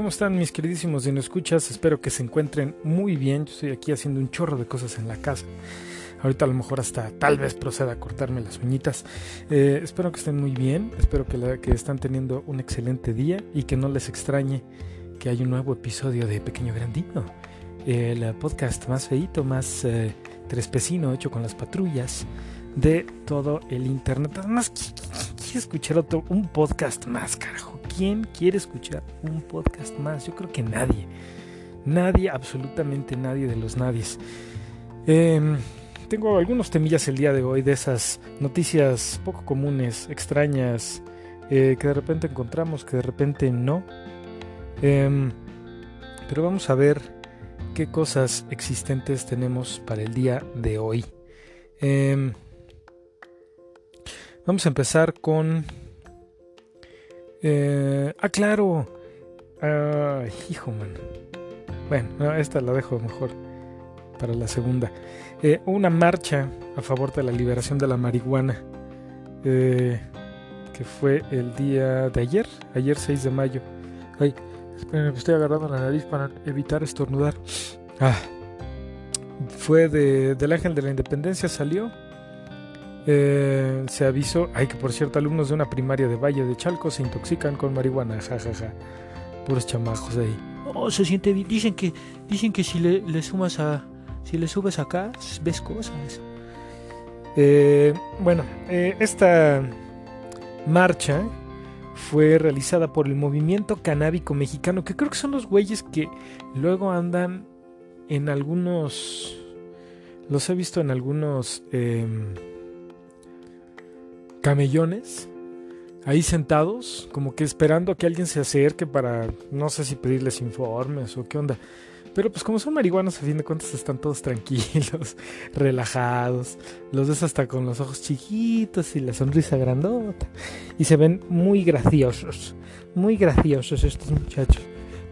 ¿Cómo están mis queridísimos no escuchas? Espero que se encuentren muy bien. Yo estoy aquí haciendo un chorro de cosas en la casa. Ahorita a lo mejor hasta tal vez proceda a cortarme las uñitas. Eh, espero que estén muy bien. Espero que, la, están teniendo un excelente día y que no les extrañe que hay un nuevo episodio de Pequeño Grandino. El podcast más feito, más eh, trespecino hecho con las patrullas de todo el internet. Además, quiero escuchar otro, un podcast más, carajo? ¿Quién quiere escuchar un podcast más? Yo creo que nadie. Nadie, absolutamente nadie de los nadies. Em, tengo algunos temillas el día de hoy de esas noticias poco comunes, extrañas, eh, que de repente encontramos, que de repente no. Em, pero vamos a ver qué cosas existentes tenemos para el día de hoy. Em, vamos a empezar con eh, ah, claro. hijo, man. Bueno, esta la dejo mejor para la segunda. Eh, una marcha a favor de la liberación de la marihuana. Eh, que fue el día de ayer, ayer 6 de mayo. Ay, esperen, estoy agarrando la nariz para evitar estornudar. Ah, fue de, del Ángel de la Independencia, salió eh, se avisó, ay que por cierto, alumnos de una primaria de Valle de Chalco se intoxican con marihuana, jajaja. Ja, ja. Puros chamajos ahí. Oh, se siente bien. Dicen que, dicen que si le, sumas a. Si le subes acá, ves cosas. Eh, bueno, eh, esta marcha fue realizada por el movimiento canábico mexicano, que creo que son los güeyes que luego andan en algunos. Los he visto en algunos. Em, camellones ahí sentados, como que esperando a que alguien se acerque para, no sé si pedirles informes o qué onda. Pero pues como son marihuanos, a fin de cuentas están todos tranquilos, relajados. Los ves hasta con los ojos chiquitos y la sonrisa grandota. Y se ven muy graciosos, muy graciosos estos muchachos.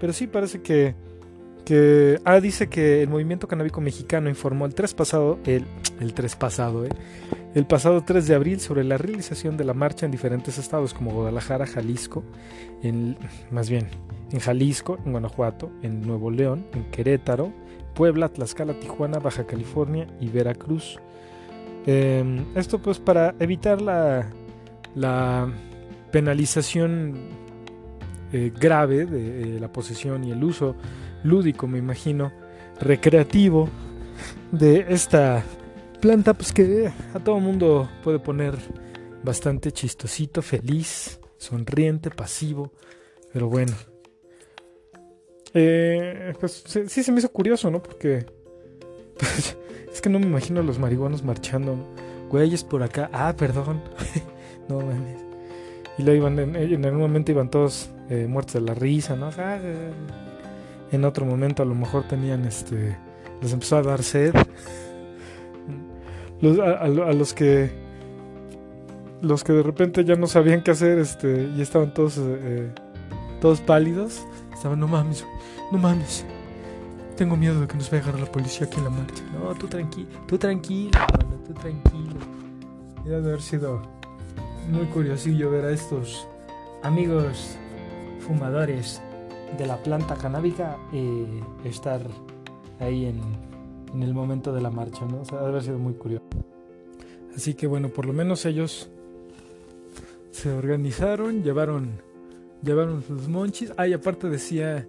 Pero sí parece que... que ah, dice que el movimiento canábico mexicano informó el 3 pasado, el, el 3 pasado, eh, el pasado 3 de abril sobre la realización de la marcha en diferentes estados como Guadalajara, Jalisco, en, más bien en Jalisco, en Guanajuato, en Nuevo León, en Querétaro, Puebla, Tlaxcala, Tijuana, Baja California y Veracruz. Em, esto pues para evitar la, penalización eh, grave de eh, la posesión y el uso lúdico, me imagino, recreativo de esta planta pues que a todo mundo puede poner bastante chistosito, feliz, sonriente, pasivo, pero bueno. Eh, pues sí se me hizo curioso, ¿no? Porque pues, es que no me imagino a los marihuanos marchando, güeyes por acá, ah, perdón, no mames. Y luego iban, en, algún momento iban todos eh, muertos de la risa, ¿no? Ah, en otro momento a lo mejor tenían este, les empezó a dar sed a, los que los que de repente ya no sabían qué hacer este y estaban todos eh, todos pálidos estaban no mames no mames tengo miedo de que nos vaya a agarrar la policía aquí en la marcha no tú tranquilo tú tranquilo tú tranquilo debe haber sido muy curiosillo ver a estos amigos fumadores de la planta canábica eh, estar ahí en en el momento de la marcha, ¿no? O sea, haber sido muy curioso. Así que bueno, por lo menos ellos se organizaron, llevaron, llevaron sus monchis. Ah, y aparte decía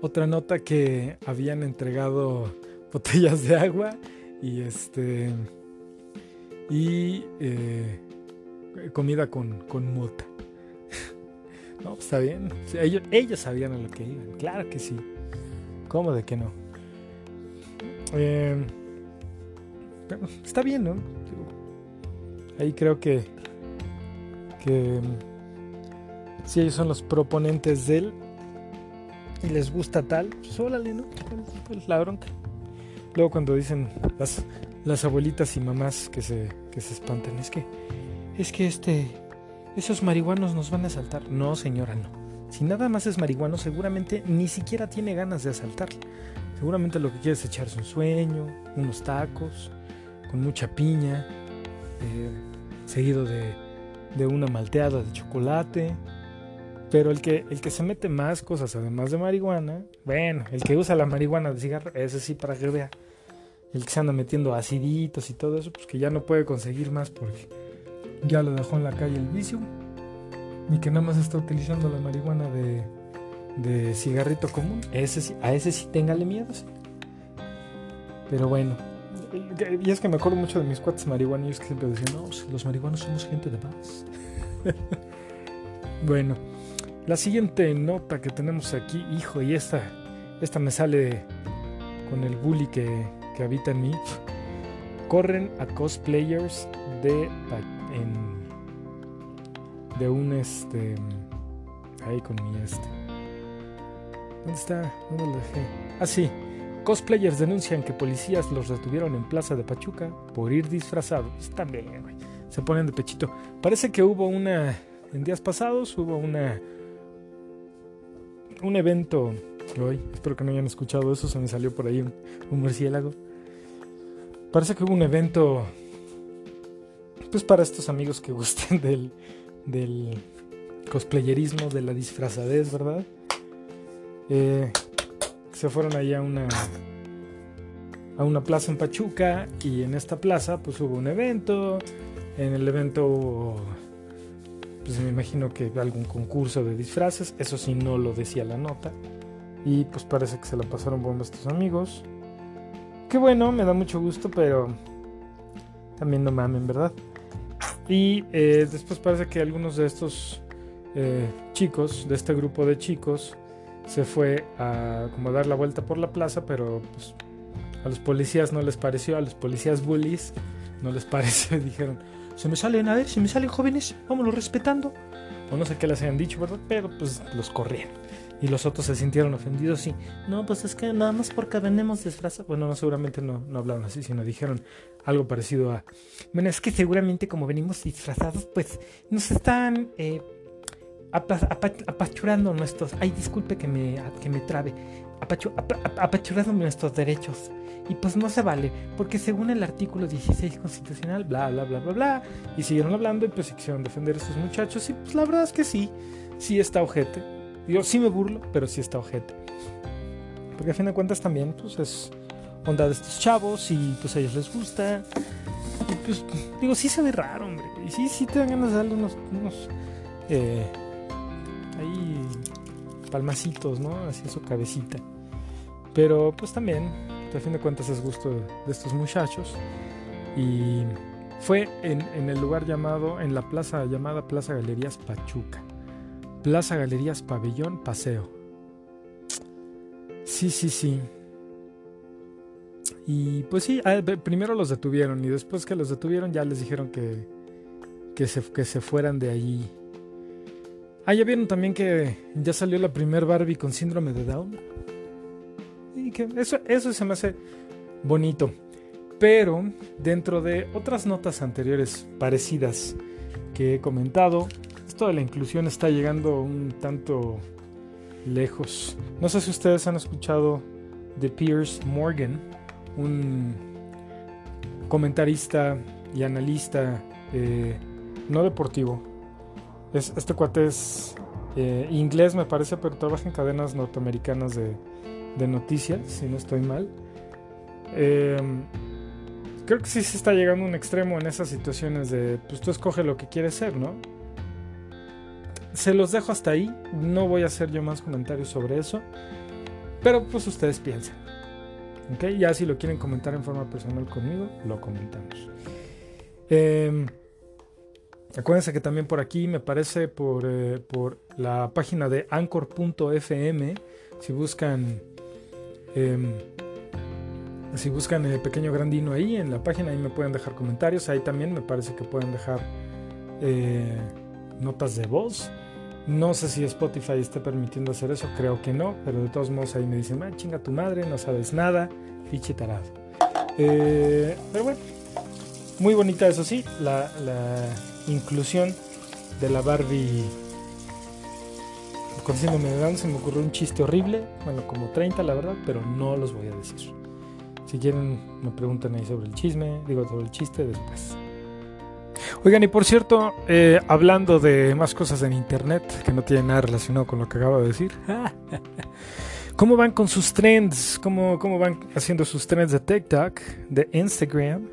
otra nota que habían entregado botellas de agua y este y eh, comida con, con mota. no, está bien. ellos, ellos sabían a lo que iban. Claro que sí. ¿Cómo de que no? Eh, está bien, ¿no? Ahí creo que, que si ellos son los proponentes de él y les gusta tal, pues ¿no? La bronca. Luego cuando dicen las, las abuelitas y mamás que se, que se espantan, es que, es que este, esos marihuanos nos van a asaltar. No, señora, no. Si nada más es marihuano, seguramente ni siquiera tiene ganas de asaltarle. Seguramente lo que quiere es echarse un sueño, unos tacos, con mucha piña, eh, seguido de, de una malteada de chocolate. Pero el que, el que se mete más cosas además de marihuana, bueno, el que usa la marihuana de cigarro, ese sí para que vea. El que se anda metiendo aciditos y todo eso, pues que ya no puede conseguir más porque ya lo dejó en la calle el vicio. Y que nada más está utilizando la marihuana de, de cigarrito común. A ese sí téngale miedo. sí. Pero bueno. Y es que me acuerdo mucho de mis cuates marihuanos que siempre decían, no, pues, los marihuanos somos gente de paz. bueno, la siguiente nota que tenemos aquí, hijo, y esta, esta me sale con el bully que, que habita en mí. Corren a cosplayers de, en- de un este. Ahí con mi este. ¿Dónde está? ¿Dónde lo dejé? Ah, sí. Cosplayers denuncian que policías los retuvieron en Plaza de Pachuca por ir disfrazados. También, güey. Se ponen de pechito. Parece que hubo una. En días pasados hubo una. Un evento. Hoy, espero que no hayan escuchado eso. Se me salió por ahí un, murciélago. Parece que hubo un evento. Pues para estos amigos que gusten del. Del cosplayerismo, de la disfrazadez, ¿verdad? Eh, se fueron allá a una a una plaza en Pachuca y en esta plaza pues hubo un evento. En el evento pues me imagino que algún concurso de disfraces. Eso sí no lo decía la nota. Y pues parece que se la pasaron bomba estos amigos. Que bueno me da mucho gusto pero también no mamen verdad y eh, después parece que algunos de estos eh, chicos de este grupo de chicos se fue a como dar la vuelta por la plaza, pero pues a los policías no les pareció, a los policías bullies no les pareció dijeron, Se me salen, a ver, se me salen jóvenes, vámonos respetando. o no sé qué les habían dicho, ¿verdad? Pero pues los corrieron. Y los otros se sintieron ofendidos y, no, pues es que nada más porque venimos disfrazados. Bueno, no, seguramente no, no hablaron así, sino dijeron algo parecido a, bueno, es que seguramente como venimos disfrazados, pues nos están eh, apachurando nuestros, ay, disculpe que me, que me trabe, apachu- apa- apa- apachurando nuestros derechos. Y pues no se vale, porque según el artículo 16 constitucional, bla, bla, bla, bla, bla, y siguieron hablando y pues se quisieron defender a estos muchachos y pues la verdad es que sí, sí está ojete. Yo sí me burlo, pero sí está ojete. Porque a fin de cuentas también pues es onda de estos chavos y pues a ellos les gusta. Y pues digo, sí se ve raro, hombre. Y sí, sí te dan ganas de darle unos, unos eh, ahí palmacitos, ¿no? Así su cabecita. Pero pues también, a fin de cuentas es gusto de, estos muchachos. Y fue en, en el lugar llamado, en la plaza llamada Plaza Galerías Pachuca. Plaza Galerías Pabellón Paseo. Sí, sí, sí. Y pues sí, ah, primero los detuvieron y después que los detuvieron ya les dijeron que, que, se, que se fueran de allí. Ah, ya vieron también que ya salió la primer Barbie con síndrome de Down. Y que eso, eso se me hace bonito. Pero dentro de otras notas anteriores parecidas que he comentado, esto de la inclusión está llegando un tanto lejos. No sé si ustedes han escuchado de Piers Morgan, un comentarista y analista eh, no deportivo. Es, este cuate es eh, inglés, me parece, pero trabaja en cadenas norteamericanas de, noticias, si no estoy mal. Eh, creo que sí se está llegando a un extremo en esas situaciones de, pues tú escoge lo que quieres ser, ¿no? Se los dejo hasta ahí, no voy a hacer yo más comentarios sobre eso, pero pues ustedes piensen. ¿Ok? Ya si lo quieren comentar en forma personal conmigo, lo comentamos. Eh, acuérdense que también por aquí me parece por, eh, por la página de anchor.fm, si buscan... em, si buscan el pequeño grandino ahí en la página, ahí me pueden dejar comentarios. Ahí también me parece que pueden dejar eh, notas de voz. No sé si Spotify esté permitiendo hacer eso, creo que no, pero de todos modos ahí me dicen, ah, chinga tu madre, no sabes nada, fiche tarado. Eh, pero bueno, muy bonita eso sí, la, la inclusión de la Barbie con síndrome de se me ocurrió un chiste horrible, bueno, como 30 la verdad, pero no los voy a decir. Si quieren, me preguntan ahí sobre el chisme, digo sobre el chiste después. Oigan, y por cierto, eh, hablando de más cosas en internet que no tienen nada relacionado con lo que acabo de decir, ¿cómo van con sus trends? ¿Cómo, ¿Cómo van haciendo sus trends de TikTok, de Instagram,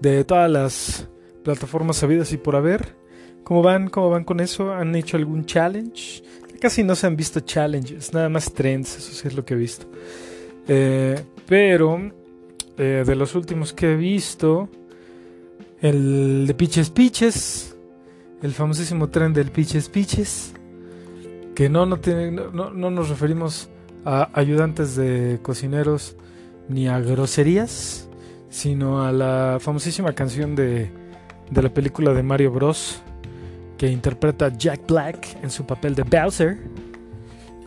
de todas las plataformas sabidas y por haber? ¿Cómo van? ¿Cómo van con eso? ¿Han hecho algún challenge? Casi no se han visto challenges, nada más trends, eso sí es lo que he visto. Eh, pero eh, de los últimos que he visto, el de Piches Piches, el famosísimo tren del Piches Piches, que no, no, tiene, no, no nos referimos a ayudantes de cocineros ni a groserías, sino a la famosísima canción de, de la película de Mario Bros que interpreta Jack Black en su papel de Bowser.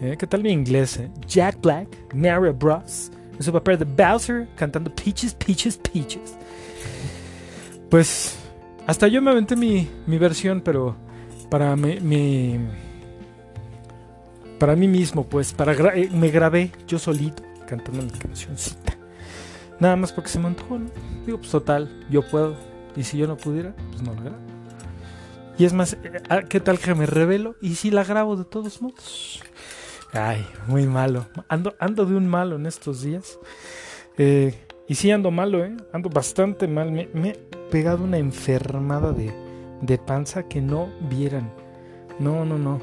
Eh, ¿Qué tal mi inglés? Eh? Jack Black, Mario Bros. En su papel de Bowser cantando Peaches, Peaches, Peaches. Pues hasta yo me aventé mi, mi versión, pero para mi, para mí mismo, pues, para eh, me grabé yo solito cantando mi cancioncita. Nada más porque se me antojó, ¿no? Digo, pues total, yo puedo. Y si yo no pudiera, pues no lo grabo. Y es más, eh, ah, ¿qué tal que me revelo? Y si la grabo de todos modos. Ay, muy malo. Ando, ando de un malo en estos días. Eh, y sí ando malo, ¿eh? Ando bastante mal. Me, he pegado una enfermada de, de panza que no vieran. No, no, no.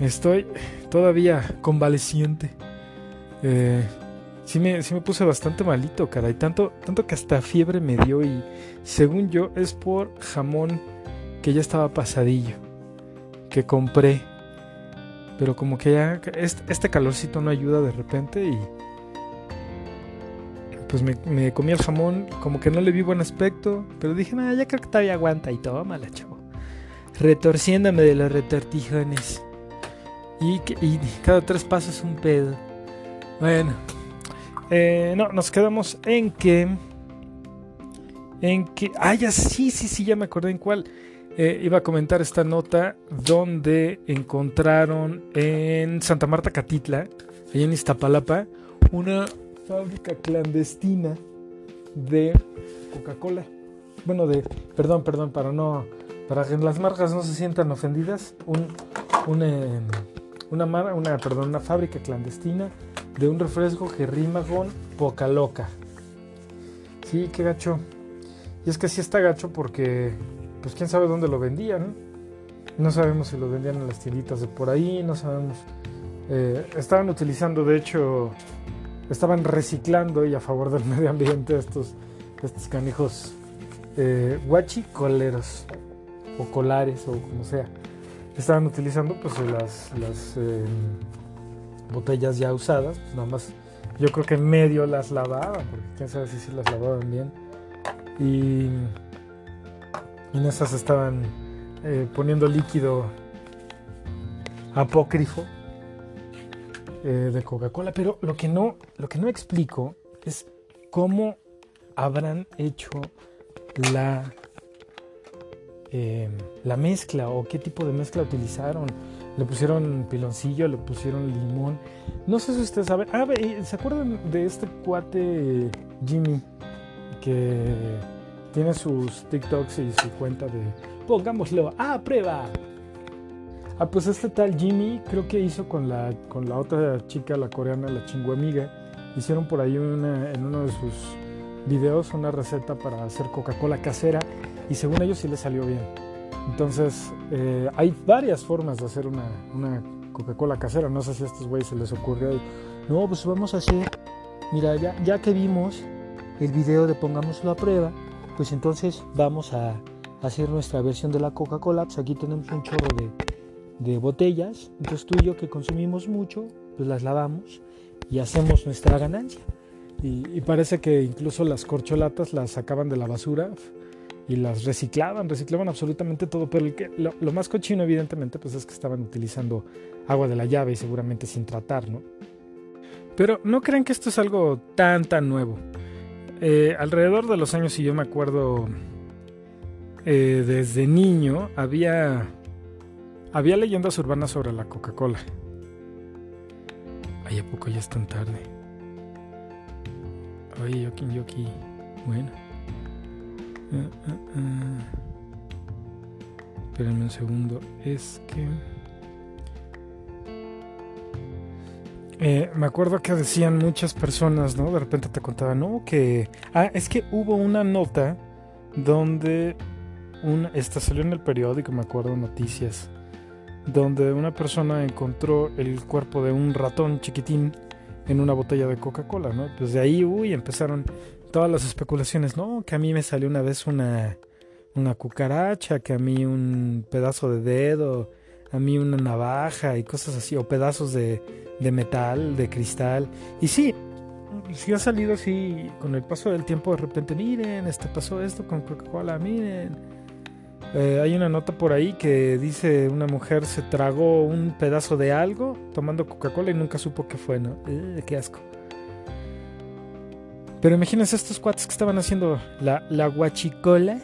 Estoy todavía convaleciente. Eh, sí, me, sí me puse bastante malito, caray. Tanto, tanto que hasta fiebre me dio y según yo es por jamón que ya estaba pasadillo, que compré, pero como que ya este, calorcito no ayuda de repente y pues me, comí el jamón, como que no le vi buen aspecto, pero dije, nada, ya creo que todavía aguanta y la chavo. Retorciéndome de los retortijones. Y, y cada tres pasos un pedo. Bueno, eh, no, nos quedamos en que. En que. Ah, ya sí, sí, sí, ya me acordé en cuál. Eh, iba a comentar esta nota donde encontraron en Santa Marta Catitla, allá en Iztapalapa, una fábrica clandestina de Coca-Cola. Bueno, de, perdón, perdón, para no, para que las marcas no se sientan ofendidas, un, em, una, una, perdón, una fábrica clandestina de un refresco que rima con poca loca. Sí, qué gacho. Y es que sí está gacho porque pues quién sabe dónde lo vendían. No sabemos si lo vendían en las tienditas de por ahí, no sabemos. Eh, estaban utilizando, de hecho, estaban reciclando y a favor del medio ambiente estos, estos canijos eh, guachicoleros o colares o como sea. Estaban utilizando pues las, eh, botellas ya usadas, pues nada más yo creo que medio las lavaban, porque quién sabe si sí las lavaban bien. Y en esas estaban eh, poniendo líquido apócrifo eh, de Coca-Cola. Pero lo que, no, lo que no explico es cómo habrán hecho la, eh, la mezcla o qué tipo de mezcla utilizaron. Le pusieron piloncillo, le pusieron limón. No sé si ustedes saben. Ah, ¿se acuerdan de este cuate Jimmy? Que tiene sus TikToks y su cuenta de pongámoslo a prueba. Ah, pues este tal Jimmy creo que hizo con la, con la otra chica, la coreana, la amiga hicieron por ahí en uno de sus videos una receta para hacer Coca-Cola casera y según ellos sí le salió bien. Entonces, eh, hay varias formas de hacer una, una Coca-Cola casera. No sé si a estos güeyes se les ocurrió. No, pues vamos a hacer. Mira, ya, ya que vimos el video de Pongámoslo a prueba, pues entonces vamos a hacer nuestra versión de la Coca-Cola. Pues aquí tenemos un chorro de, botellas. Entonces tú y yo que consumimos mucho, pues las lavamos y hacemos nuestra ganancia. Y, parece que incluso las corcholatas las sacaban de la basura y las reciclaban, reciclaban absolutamente todo. Pero lo, más cochino, evidentemente, pues es que estaban utilizando agua de la llave y seguramente sin tratar, ¿no? Pero no crean que esto es algo tan, tan nuevo. eh, alrededor de los años, si yo me acuerdo, eh, desde niño había, había leyendas urbanas sobre la Coca-Cola. Ay, ¿a poco ya es tan tarde? Oye, Yoki, Yoki. Bueno. Ah, ah, ah. Un segundo. Es que... Eh, me acuerdo que decían muchas personas, ¿no? De repente te contaban, ¿no? Que... Ah, es que hubo una nota donde... Una, esta salió en el periódico, me acuerdo, noticias. Donde una persona encontró el cuerpo de un ratón chiquitín en una botella de Coca-Cola, ¿no? Pues de ahí, uy, empezaron todas las especulaciones, ¿no? Que a mí me salió una vez una, una cucaracha, que a mí un pedazo de dedo, a mí una navaja y cosas así, o pedazos de, de metal, de cristal. Y sí, sí ha salido así con el paso del tiempo de repente, miren, este pasó esto con Coca-Cola, miren. Eh, hay una nota por ahí que dice una mujer se tragó un pedazo de algo tomando Coca-Cola y nunca supo qué fue, ¿no? Eh, qué asco. Pero imagínense estos cuates que estaban haciendo la, la guachicola.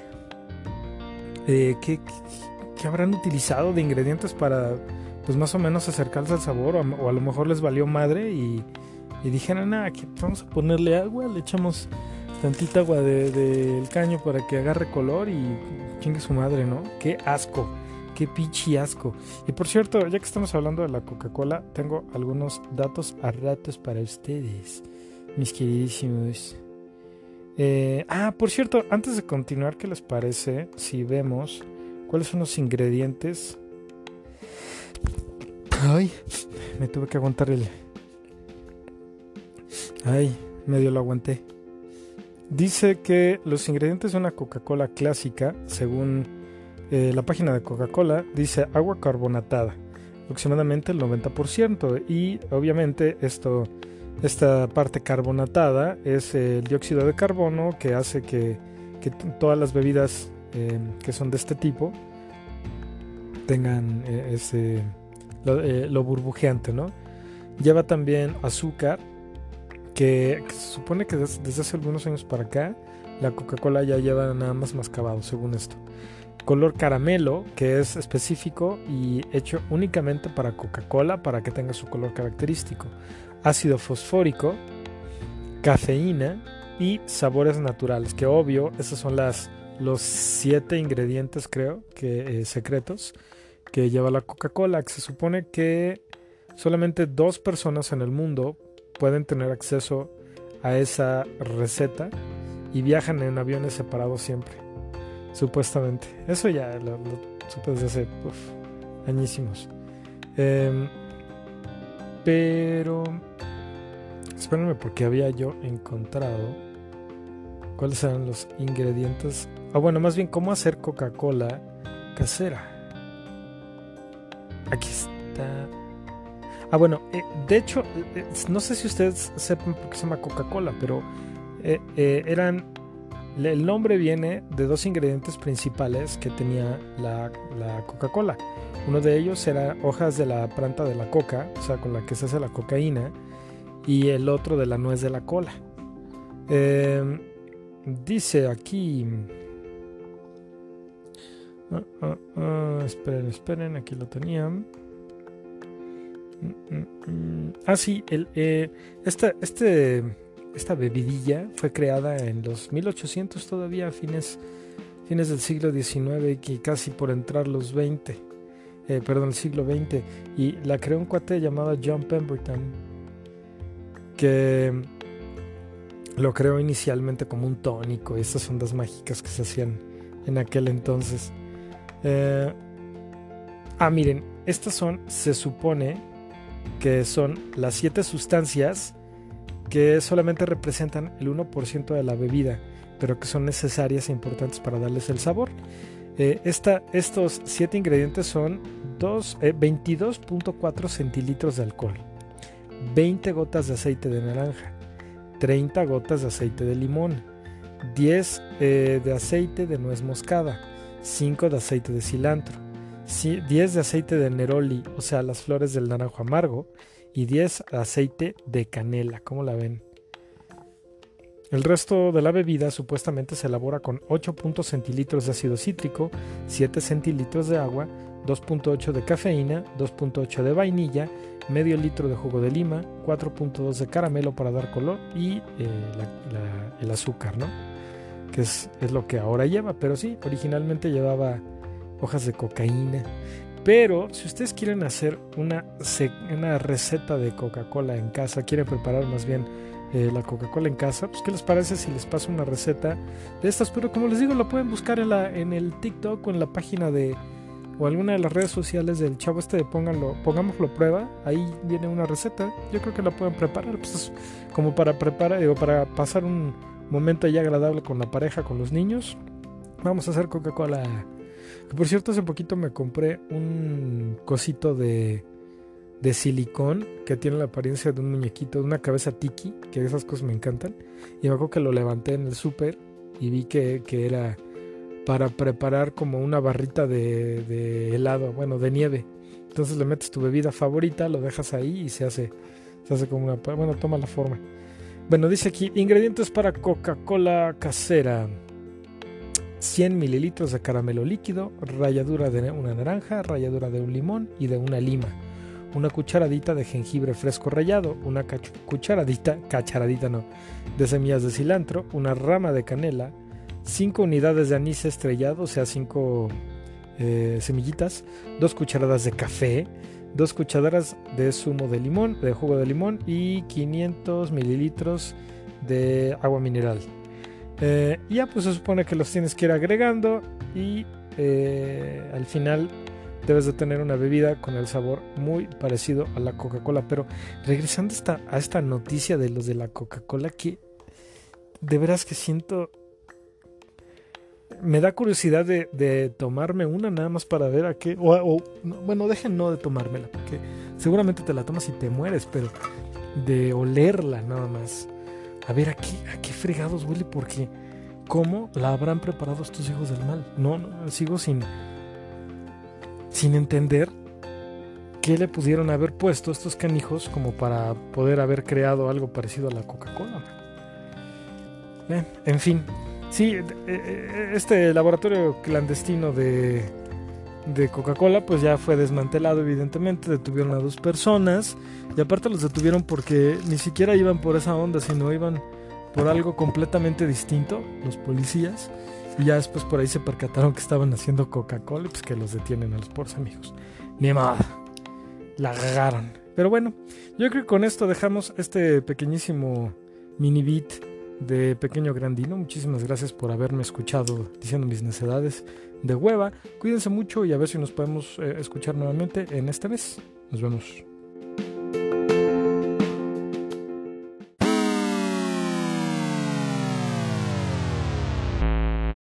Eh, ¿qué, habrán utilizado de ingredientes para, pues más o menos acercarse al sabor? O, a lo mejor les valió madre y, dijeron, nada, que vamos a ponerle agua, le echamos tantita agua del de, caño para que agarre color y chingue su madre, ¿no? Qué asco, qué pichi asco. Y por cierto, ya que estamos hablando de la Coca-Cola, tengo algunos datos a ratos para ustedes mis queridísimos. Eh, ah, por cierto, antes de continuar, ¿qué les parece si vemos cuáles son los ingredientes? Ay, me tuve que aguantar el... Ay, medio lo aguanté. Dice que los ingredientes de una Coca-Cola clásica, según eh, la página de Coca-Cola, dice agua carbonatada, aproximadamente el 90%. Y obviamente esto esta parte carbonatada es el dióxido de carbono que hace que, todas las bebidas em, que son de este tipo tengan eh, ese, eh, lo, burbujeante, ¿no? Lleva también azúcar, que, se supone que desde, hace algunos años para acá la Coca-Cola ya lleva nada más mascabado, según esto. Color caramelo, que es específico y hecho únicamente para Coca-Cola para que tenga su color característico ácido fosfórico, cafeína y sabores naturales, que obvio, esos son las, los siete ingredientes, creo, que eh, secretos que lleva la Coca-Cola, se supone que solamente dos personas en el mundo pueden tener acceso a esa receta y viajan en aviones separados siempre, supuestamente. Eso ya lo, supe desde hace añísimos. Em, pero Espérenme porque había yo encontrado cuáles eran los ingredientes. Ah, bueno, más bien cómo hacer Coca-Cola casera. Aquí está. Ah, bueno, eh, de hecho, eh, no sé si ustedes sepan por qué se llama Coca-Cola, pero eh, eran. El nombre viene de dos ingredientes principales que tenía la, la Coca-Cola. Uno de ellos era hojas de la planta de la coca, o sea, con la que se hace la cocaína y el otro de la nuez de la cola. Em, dice aquí... Ah, ah, ah, esperen, esperen, aquí lo tenían. Mm, mm, mm. Ah, sí, el, eh, esta, este, esta bebidilla fue creada en los 1800 todavía, fines, fines del siglo XIX y casi por entrar los 20, eh, perdón, el siglo XX. Y la creó un cuate llamado John Pemberton que lo creó inicialmente como un tónico, estas ondas mágicas que se hacían en aquel entonces. Eh, ah, miren, estas son, se supone que son las siete sustancias que solamente representan el 1% de la bebida, pero que son necesarias e importantes para darles el sabor. Eh, estos siete ingredientes son 22.4 eh, centilitros de alcohol. 20 gotas de aceite de naranja, 30 gotas de aceite de limón, 10 eh, de aceite de nuez moscada, 5 de aceite de cilantro, 10 de aceite de neroli, o sea, las flores del naranjo amargo, y 10 de aceite de canela. ¿Cómo la ven? El resto de la bebida supuestamente se elabora con 8.0 centilitros de ácido cítrico, 7 centilitros de agua, 2.8 de cafeína, 2.8 de vainilla, medio litro de jugo de lima, 4.2 de caramelo para dar color y eh, el azúcar, ¿no? Que es, es, lo que ahora lleva, pero sí, originalmente llevaba hojas de cocaína. Pero si ustedes quieren hacer una, una receta de Coca-Cola en casa, quieren preparar más bien eh, la Coca-Cola en casa, pues ¿qué les parece si les paso una receta de estas? Pero como les digo, lo pueden buscar en, la, en el TikTok o en la página de o alguna de las redes sociales del chavo este de pónganlo, pongámoslo prueba, ahí viene una receta, yo creo que la pueden preparar, pues como para preparar, digo, para pasar un momento ya agradable con la pareja, con los niños. Vamos a hacer Coca-Cola. Que por cierto, hace poquito me compré un cosito de, de silicón que tiene la apariencia de un muñequito, de una cabeza tiki, que esas cosas me encantan. Y me que lo levanté en el súper y vi que, que era para preparar como una barrita de, helado, bueno, de nieve. Entonces le metes tu bebida favorita, lo dejas ahí y se hace, se hace como una, bueno, toma la forma. Bueno, dice aquí, ingredientes para Coca-Cola casera. 100 mililitros de caramelo líquido, ralladura de una naranja, ralladura de un limón y de una lima. Una cucharadita de jengibre fresco rallado, una cucharadita, cacharadita no, de semillas de cilantro, una rama de canela, 5 unidades de anís estrellado, o sea, 5 eh, semillitas, 2 cucharadas de café, 2 cucharadas de zumo de limón, de jugo de limón y 500 mililitros de agua mineral. Eh, ya pues se supone que los tienes que ir agregando y eh, al final debes de tener una bebida con el sabor muy parecido a la Coca-Cola. Pero regresando esta, a esta noticia de los de la Coca-Cola, que de veras que siento me da curiosidad de, tomarme una nada más para ver a qué. O, bueno, dejen no de tomármela, porque seguramente te la tomas y te mueres, pero de olerla nada más. A ver a qué, fregados huele, porque ¿cómo la habrán preparado estos hijos del mal? No, no sigo sin, sin entender qué le pudieron haber puesto estos canijos como para poder haber creado algo parecido a la Coca-Cola. en fin, Sí, eh, eh, este laboratorio clandestino de, de Coca-Cola pues ya fue desmantelado evidentemente, detuvieron a dos personas y aparte los detuvieron porque ni siquiera iban por esa onda, sino iban por algo completamente distinto, los policías, y ya después por ahí se percataron que estaban haciendo Coca-Cola pues que los detienen a los pobres amigos. Ni nada, la agarraron. Pero bueno, yo creo que con esto dejamos este pequeñísimo mini beat de Pequeño Grandino. Muchísimas gracias por haberme escuchado diciendo mis necedades de hueva. Cuídense mucho y a ver si nos podemos eh, escuchar nuevamente en este mes. Nos vemos.